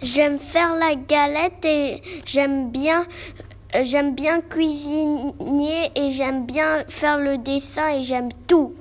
J'aime faire la galette et j'aime bien euh, j'aime bien cuisiner et j'aime bien faire le dessin et j'aime tout.